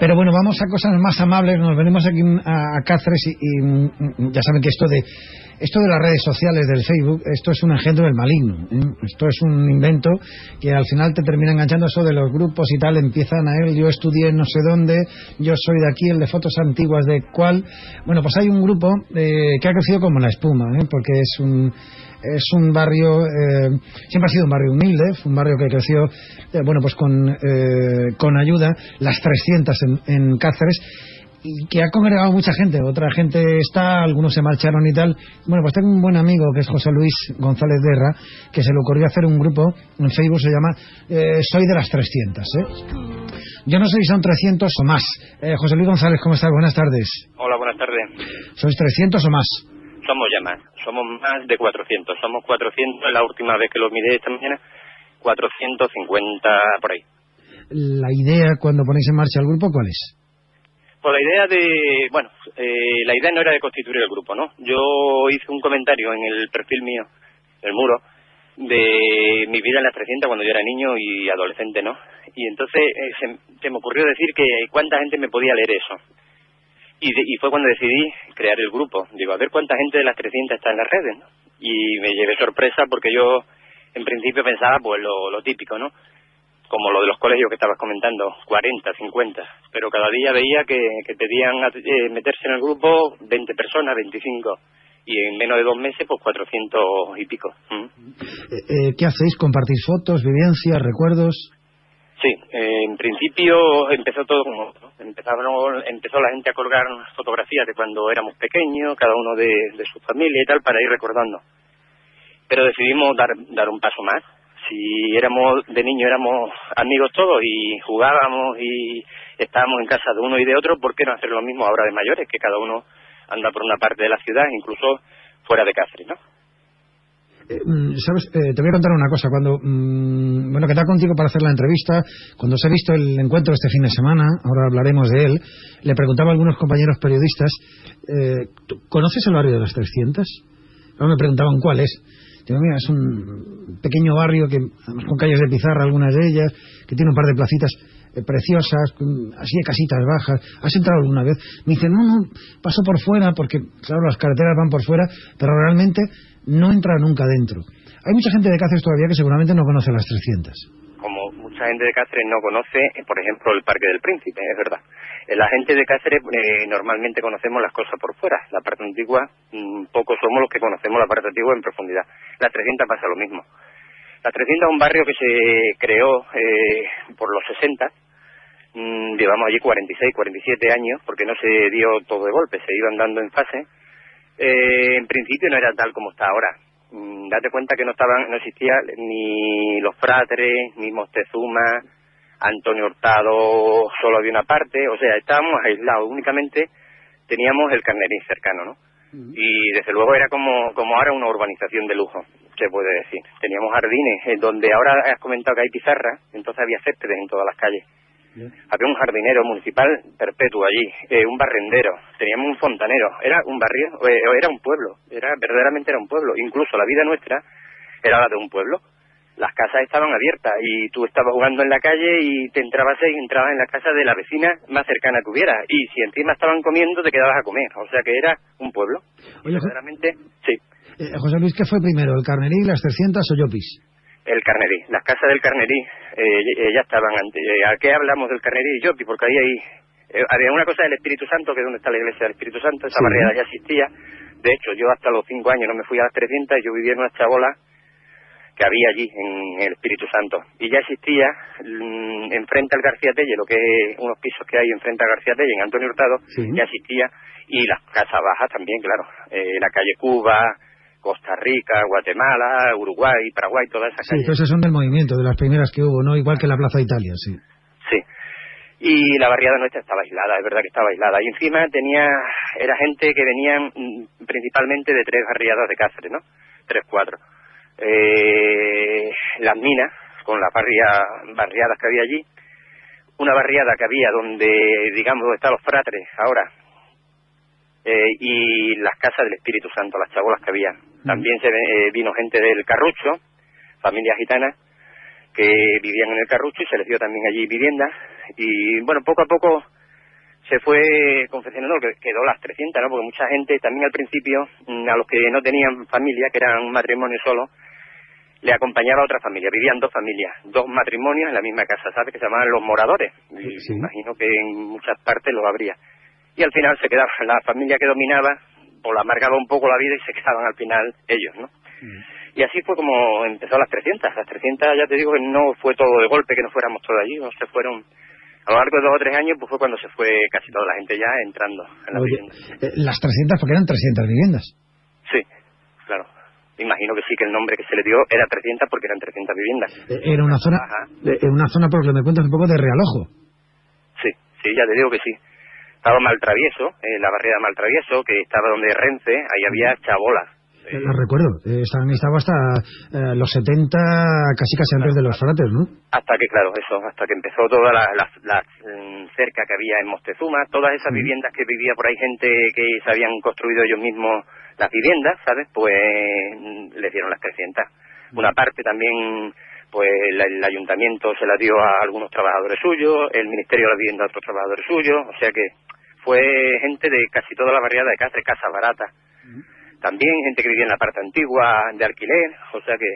Pero bueno, vamos a cosas más amables. Nos venimos aquí a, Cáceres y, y, mm, ya saben que esto de esto de las redes sociales, del Facebook, esto es un engendro del maligno. ¿eh? Esto es un invento que al final te termina enganchando eso de los grupos y tal. Empiezan a él, yo estudié no sé dónde, yo soy de aquí, el de fotos antiguas de cuál. Bueno, pues hay un grupo eh, que ha crecido como la espuma, ¿eh? porque es un es un barrio, eh, siempre ha sido un barrio humilde, un barrio que creció, eh, bueno, pues con, eh, con ayuda, las 300 en, en Cáceres, y que ha congregado mucha gente. Otra gente está, algunos se marcharon y tal. Bueno, pues tengo un buen amigo que es José Luis González Guerra, que se le ocurrió hacer un grupo en Facebook, se llama Soy de las 300. Yo no sé si son 300 o más. José Luis González, ¿cómo estás? Buenas tardes. Hola, buenas tardes. ¿Sois 300 o más? Somos ya más, somos más de 400. Somos 400, la última vez que lo miré esta mañana, 450 por ahí. ¿La idea cuando ponéis en marcha el grupo cuál es? Pues la idea de, bueno, eh, la idea no era de constituir el grupo, ¿no? Yo hice un comentario en el perfil mío, el muro, de mi vida en las 300 cuando yo era niño y adolescente, ¿no? Y entonces eh, se me ocurrió decir que cuánta gente me podía leer eso. Y, fue cuando decidí crear el grupo. Digo, a ver cuánta gente de las 300 está en las redes, ¿no? Y me llevé sorpresa porque yo, en principio, pensaba, pues, lo, típico, ¿no? Como lo de los colegios que estabas comentando, 40, 50. Pero cada día veía que, pedían eh, meterse en el grupo 20 personas, 25 y en menos de dos meses, pues 400 y pico. ¿Mm? Eh, eh, ¿Qué hacéis? ¿Compartís fotos, vivencias, recuerdos? Sí, en principio empezó todo como empezaron, empezó la gente a colgar fotografías de cuando éramos pequeños, cada uno de, su familia y tal, para ir recordando. Pero decidimos dar, dar un paso más. Si éramos de niño éramos amigos todos y jugábamos y estábamos en casa de uno y de otro, ¿por qué no hacer lo mismo ahora de mayores? Que cada uno anda por una parte de la ciudad, incluso fuera de Cáceres, ¿no? Mm. Eh, te voy a contar una cosa. Cuando, mm, bueno, que está contigo para hacer la entrevista, cuando se ha visto el encuentro este fin de semana, ahora hablaremos de él, le preguntaba a algunos compañeros periodistas, eh, ¿conoces el barrio de las 300? Ahora me preguntaban cuál es. Digo, mira, es un pequeño barrio que, con calles de pizarra, algunas de ellas, que tiene un par de placitas preciosas, así de casitas bajas. ¿Has entrado alguna vez? Me dicen, no, no, paso por fuera, porque, claro, las carreteras van por fuera, pero realmente no entra nunca dentro. Hay mucha gente de Cáceres todavía que seguramente no conoce las 300. Como mucha gente de Cáceres no conoce, eh, por ejemplo, el Parque del Príncipe, es verdad. Eh, la gente de Cáceres eh, normalmente conocemos las cosas por fuera. La parte antigua, mm, pocos somos los que conocemos la parte antigua en profundidad. La 300 pasa lo mismo. La 300 es un barrio que se creó por los 60. Llevamos allí 46, 47 años, porque no se dio todo de golpe, se iban dando en fase eh, en principio no era tal como está ahora. Mm, date cuenta que no estaban, no existía ni los Fratres, ni Mostezuma, Antonio Hurtado, solo había una parte, o sea, estábamos aislados, únicamente teníamos el Carnerín cercano, ¿no? Y desde luego era como, como ahora una urbanización de lujo, se puede decir. Teníamos jardines, eh, donde ahora has comentado que hay pizarra, entonces había céspedes en todas las calles. Había un jardinero municipal perpetuo allí, eh, un barrendero, teníamos un fontanero, era un barrio, eh, era un pueblo, era verdaderamente era un pueblo, incluso la vida nuestra era la de un pueblo. Las casas estaban abiertas y tú estabas jugando en la calle y te entrabas y entrabas en la casa de la vecina más cercana que hubiera. Y si encima estaban comiendo, te quedabas a comer. O sea que era un pueblo. verdaderamente, sí. Eh, José Luis, ¿qué fue primero, el Carnerí, las 300 o Llopis? El Carnerí, las casas del Carnerí eh, eh, ya estaban antes. Eh, ¿A qué hablamos del Carnerí y Yopi? Porque ahí hay, eh, había una cosa del Espíritu Santo, que es donde está la iglesia del Espíritu Santo, esa barriada ya existía. De hecho, yo hasta los cinco años no me fui a las 300 y yo vivía en una chabola que había allí en el Espíritu Santo. Y ya existía mm, enfrente al García Telle, lo que es unos pisos que hay enfrente al García Telle, en Antonio Hurtado, ya existía. Y las casas bajas también, claro. la calle Cuba, Costa Rica, Guatemala, Uruguay, Paraguay, todas esas Sí, todas son del movimiento, de las primeras que hubo, ¿no? Igual que la Plaza Italia, sí. Sí. Y la barriada nuestra estaba aislada, es verdad que estaba aislada. Y encima tenía, era gente que venían mm, principalmente de tres barriadas de Cáceres, ¿no? Tres, cuatro. Eh, las minas, con las barriadas que había allí, una barriada que había donde, digamos, donde están los fratres ahora, eh, y las casas del Espíritu Santo, las chabolas que había. También se eh, vino gente del Carrucho, familias gitanas, que vivían en el Carrucho y se les dio también allí viviendas. Y bueno, poco a poco se fue confeccionando, que quedó las 300, ¿no? Porque mucha gente también al principio, mm, a los que no tenían familia, que eran un matrimonio solo, le acompañaba a otra familia. Vivían dos familias, dos matrimonios en la misma casa, ¿sabes? Que se llamaban los moradores. Y Imagino que en muchas partes lo habría. Y al final se quedaba la familia que dominaba, o la amargaba un poco la vida y se quedaban al final ellos, ¿no? Mm. Y así fue como empezó las 300. Las 300, ya te digo que no fue todo de golpe que nos fuéramos todos allí, o se fueron a lo largo de dos o tres años pues fue cuando se fue casi toda la gente ya entrando en las viviendas. Eh, las 300 porque eran 300 viviendas. Sí, claro. Imagino que sí, que el nombre que se le dio era 300 porque eran 300 viviendas. Eh, era una zona, era una zona, por lo que me cuentas, un poco de realojo. Sí, sí, ya te digo que sí. Estaba Maltravieso, eh, la barriada Maltravieso, que estaba donde Renfe, ahí había chabolas eh, lo recuerdo, eh, estaban, estaba hasta eh, los 70, casi casi antes de los frates, ¿no? Hasta que, claro, eso, hasta que empezó toda la, la, mm, cerca que había en Mostezuma, todas esas viviendas que vivía por ahí gente que se habían construido ellos mismos las viviendas, ¿sabes? Pues mm, les dieron las 300. Una parte también, pues el, ayuntamiento se la dio a algunos trabajadores suyos, el Ministerio de la Vivienda a otros trabajadores suyos, o sea que fue gente de casi toda la variedad de Cáceres, casas baratas también gente que vivía en la parte antigua de alquiler, o sea que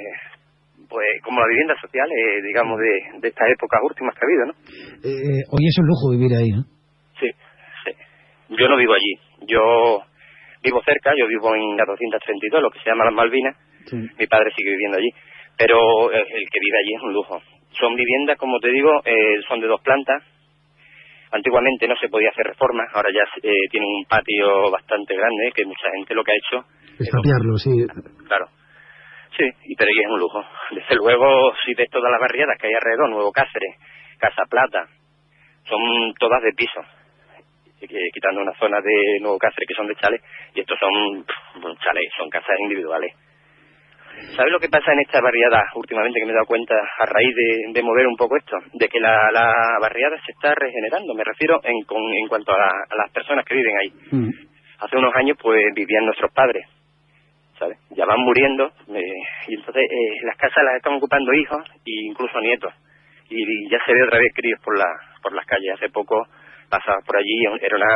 pues como la vivienda social, eh, digamos, de, de estas épocas últimas que ha habido, ¿no? Eh, hoy es un lujo vivir ahí, ¿no? Sí, sí. Yo no vivo allí. Yo vivo cerca, yo vivo en la 232, lo que se llama las Malvinas. Mi padre sigue viviendo allí. Pero el, que vive allí es un lujo. Son viviendas, como te digo, eh, son de dos plantas, Antiguamente no se podía hacer reformas, ahora ya eh, tienen un patio bastante grande, que mucha gente lo que ha hecho... Es tapiarlo, sí. Claro. Sí, y pero es un lujo. Desde luego, si ves todas las barriadas que hay alrededor, Nuevo Cáceres, Casa Plata, son todas de piso, quitando una zona de Nuevo Cáceres que son de chales, y estos son chales, son casas individuales. ¿Sabes lo que pasa en esta barriada últimamente que me he dado cuenta a raíz de, mover un poco esto? De que la, barriada se está regenerando. Me refiero en, en cuanto a, las personas que viven ahí. Mm. Hace unos años pues vivían nuestros padres, ¿sabes? Ya van muriendo eh, y entonces eh, las casas las están ocupando hijos e incluso nietos. Y, ya se ve otra vez críos por, la, por las calles. Hace poco pasaba por allí, era una,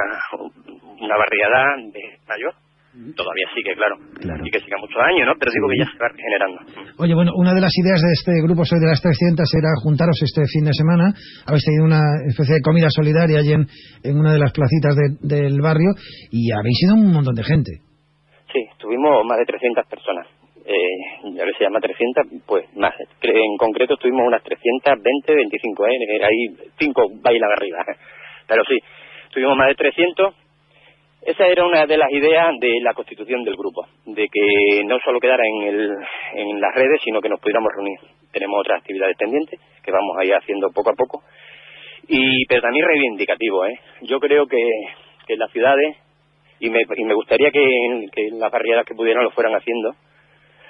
una barriada de mayor todavía sigue, claro. Y que siga muchos años, ¿no? Pero digo que ya se va regenerando. Oye, bueno, una de las ideas de este grupo Soy de las 300 era juntaros este fin de semana. Habéis tenido una especie de comida solidaria allí en, en una de las placitas del barrio y habéis ido un montón de gente. Sí, tuvimos más de 300 personas. Eh, a ver se llama 300, pues más. En concreto tuvimos unas 320, 25, ¿eh? Ahí cinco bailan arriba. Pero sí, tuvimos más de 300 esa era una de las ideas de la constitución del grupo, de que no solo quedara en, las redes, sino que nos pudiéramos reunir. Tenemos otras actividades pendientes que vamos a ir haciendo poco a poco, y pero también reivindicativo. ¿eh? Yo creo que, que las ciudades, y me, y me gustaría que, que las barriadas que pudieran lo fueran haciendo,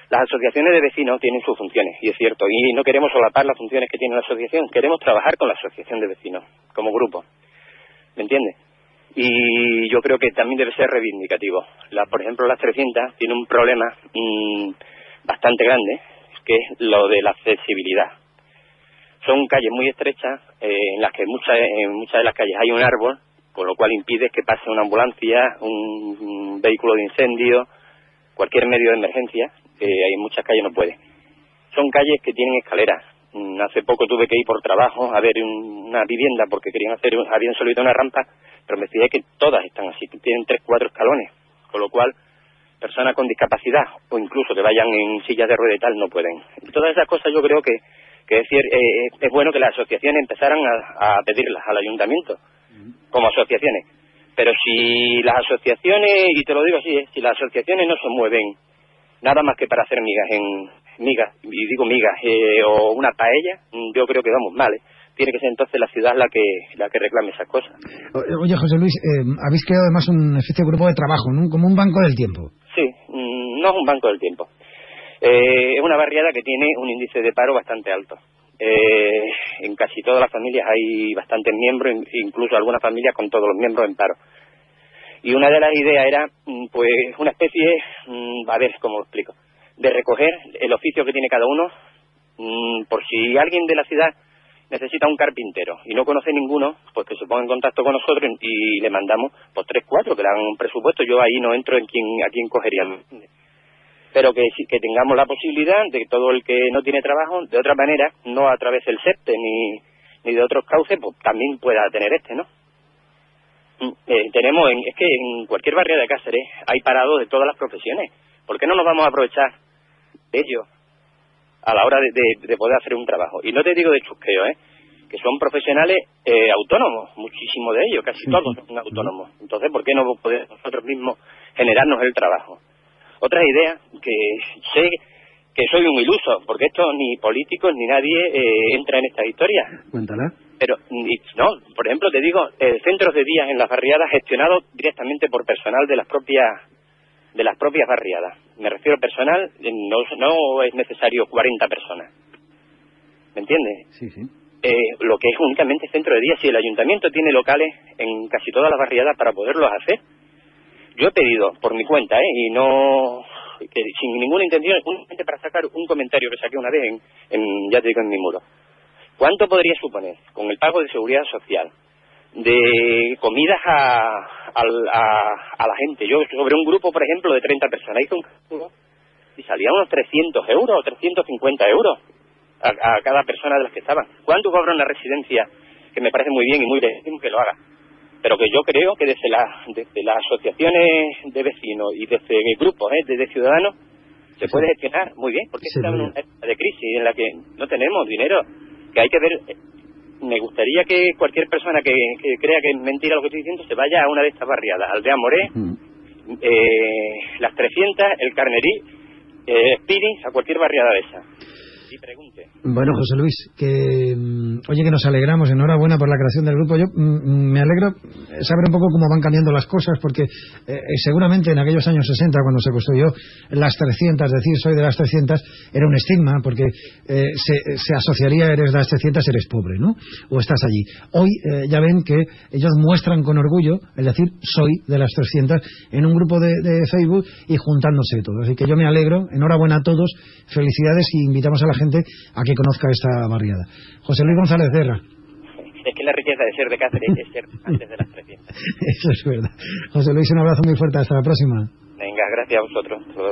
las asociaciones de vecinos tienen sus funciones, y es cierto, y no queremos solapar las funciones que tiene la asociación, queremos trabajar con la asociación de vecinos, como grupo. ¿Me entiendes? Y yo creo que también debe ser reivindicativo. La, por ejemplo, las 300 tiene un problema mm, bastante grande, que es lo de la accesibilidad. Son calles muy estrechas eh, en las que muchas, en muchas de las calles hay un árbol, con lo cual impide que pase una ambulancia, un, vehículo de incendio, cualquier medio de emergencia, que hay muchas calles no puede. Son calles que tienen escaleras. Mm, hace poco tuve que ir por trabajo a ver una vivienda porque querían hacer, habían solicitado una rampa pero me fijé que todas están así, tienen tres, cuatro escalones, con lo cual personas con discapacidad o incluso que vayan en sillas de rueda y tal no pueden. Todas esas cosas yo creo que, que es, eh, es bueno que las asociaciones empezaran a, pedirlas al ayuntamiento como asociaciones. Pero si las asociaciones, y te lo digo así, eh, si las asociaciones no se mueven nada más que para hacer migas en migas, y digo migas, eh, o una paella, yo creo que vamos mal. ¿eh? tiene que ser entonces la ciudad la que la que reclame esas cosas. Oye, José Luis, eh, habéis creado además un especie de grupo de trabajo, ¿no? como un banco del tiempo. Sí, mm, no es un banco del tiempo. Eh, es una barriada que tiene un índice de paro bastante alto. eh, en casi todas las familias hay bastantes miembros, incluso algunas familias con todos los miembros en paro. Y una de las ideas era, mm, pues, una especie, mm, a ver cómo lo explico, de recoger el oficio que tiene cada uno, mm, por si alguien de la ciudad necesita un carpintero y no conoce ninguno, pues que se ponga en contacto con nosotros y le mandamos pues tres, cuatro que le hagan un presupuesto. Yo ahí no entro en quién, a quién cogerían. Pero que, que tengamos la posibilidad de que todo el que no tiene trabajo, de otra manera, no a través del SEPTE ni, ni de otros cauces, pues también pueda tener este, ¿no? Mm, eh, tenemos, en, es que en cualquier barrio de Cáceres hay parados de todas las profesiones. ¿Por qué no nos vamos a aprovechar ellos a la hora de, poder hacer un trabajo. Y no te digo de chusqueo, ¿eh? que son profesionales eh, autónomos, muchísimos de ellos, casi todos son autónomos. Entonces, ¿por qué no podemos nosotros mismos generarnos el trabajo? Otra idea, que sé que soy un iluso, porque esto ni políticos ni nadie eh, entra en esta historia. Cuéntala. Pero, no, por ejemplo, te digo, centros de días en las barriadas gestionados directamente por personal de las propias de las propias barriadas. Me refiero personal, no, no es necesario 40 personas. ¿Me entiendes? Sí, sí. Eh, lo que es únicamente centro de día, si el ayuntamiento tiene locales en casi todas las barriadas para poderlos hacer, yo he pedido por mi cuenta, ¿eh? y no sin ninguna intención, únicamente para sacar un comentario que saqué una vez en, en ya te digo en mi muro. ¿Cuánto podría suponer con el pago de seguridad social, de comidas a, a, la gente. Yo sobre un grupo, por ejemplo, de 30 personas hice un y salían unos 300 euros o 350 euros a, cada persona de las que estaban. ¿Cuánto cobra una residencia? Que me parece muy bien y muy legítimo que lo haga. Pero que yo creo que desde, la, desde las asociaciones de vecinos y desde grupos ¿eh? de, ciudadanos se puede gestionar muy bien, porque es una época de crisis en la que no tenemos dinero, que hay que ver me gustaría que cualquier persona que, crea que es mentira lo que estoy diciendo se vaya a una de estas barriadas, Aldea Moré, mm. eh, Las 300, El Carnerí, eh, Spiris, a cualquier barriada de esa pregunte. Bueno, José Luis, que mm, oye que nos alegramos, enhorabuena por la creación del grupo. Yo mm, me alegro saber un poco cómo van cambiando las cosas, porque eh, eh, seguramente en aquellos años 60, cuando se construyó las 300, decir soy de las 300, era un estigma, porque eh, se, asociaría, eres de las 300, eres pobre, ¿no? O estás allí. Hoy ya ven que ellos muestran con orgullo, es decir, soy de las 300, en un grupo de, de Facebook y juntándose todos. Así que yo me alegro, enhorabuena a todos, felicidades y invitamos a la gente a que conozca esta barriada. José Luis González Guerra. Es que la riqueza de ser de Cáceres es ser antes de las 300. Eso es verdad. José Luis, un abrazo muy fuerte. Hasta la próxima. Venga, gracias a vosotros.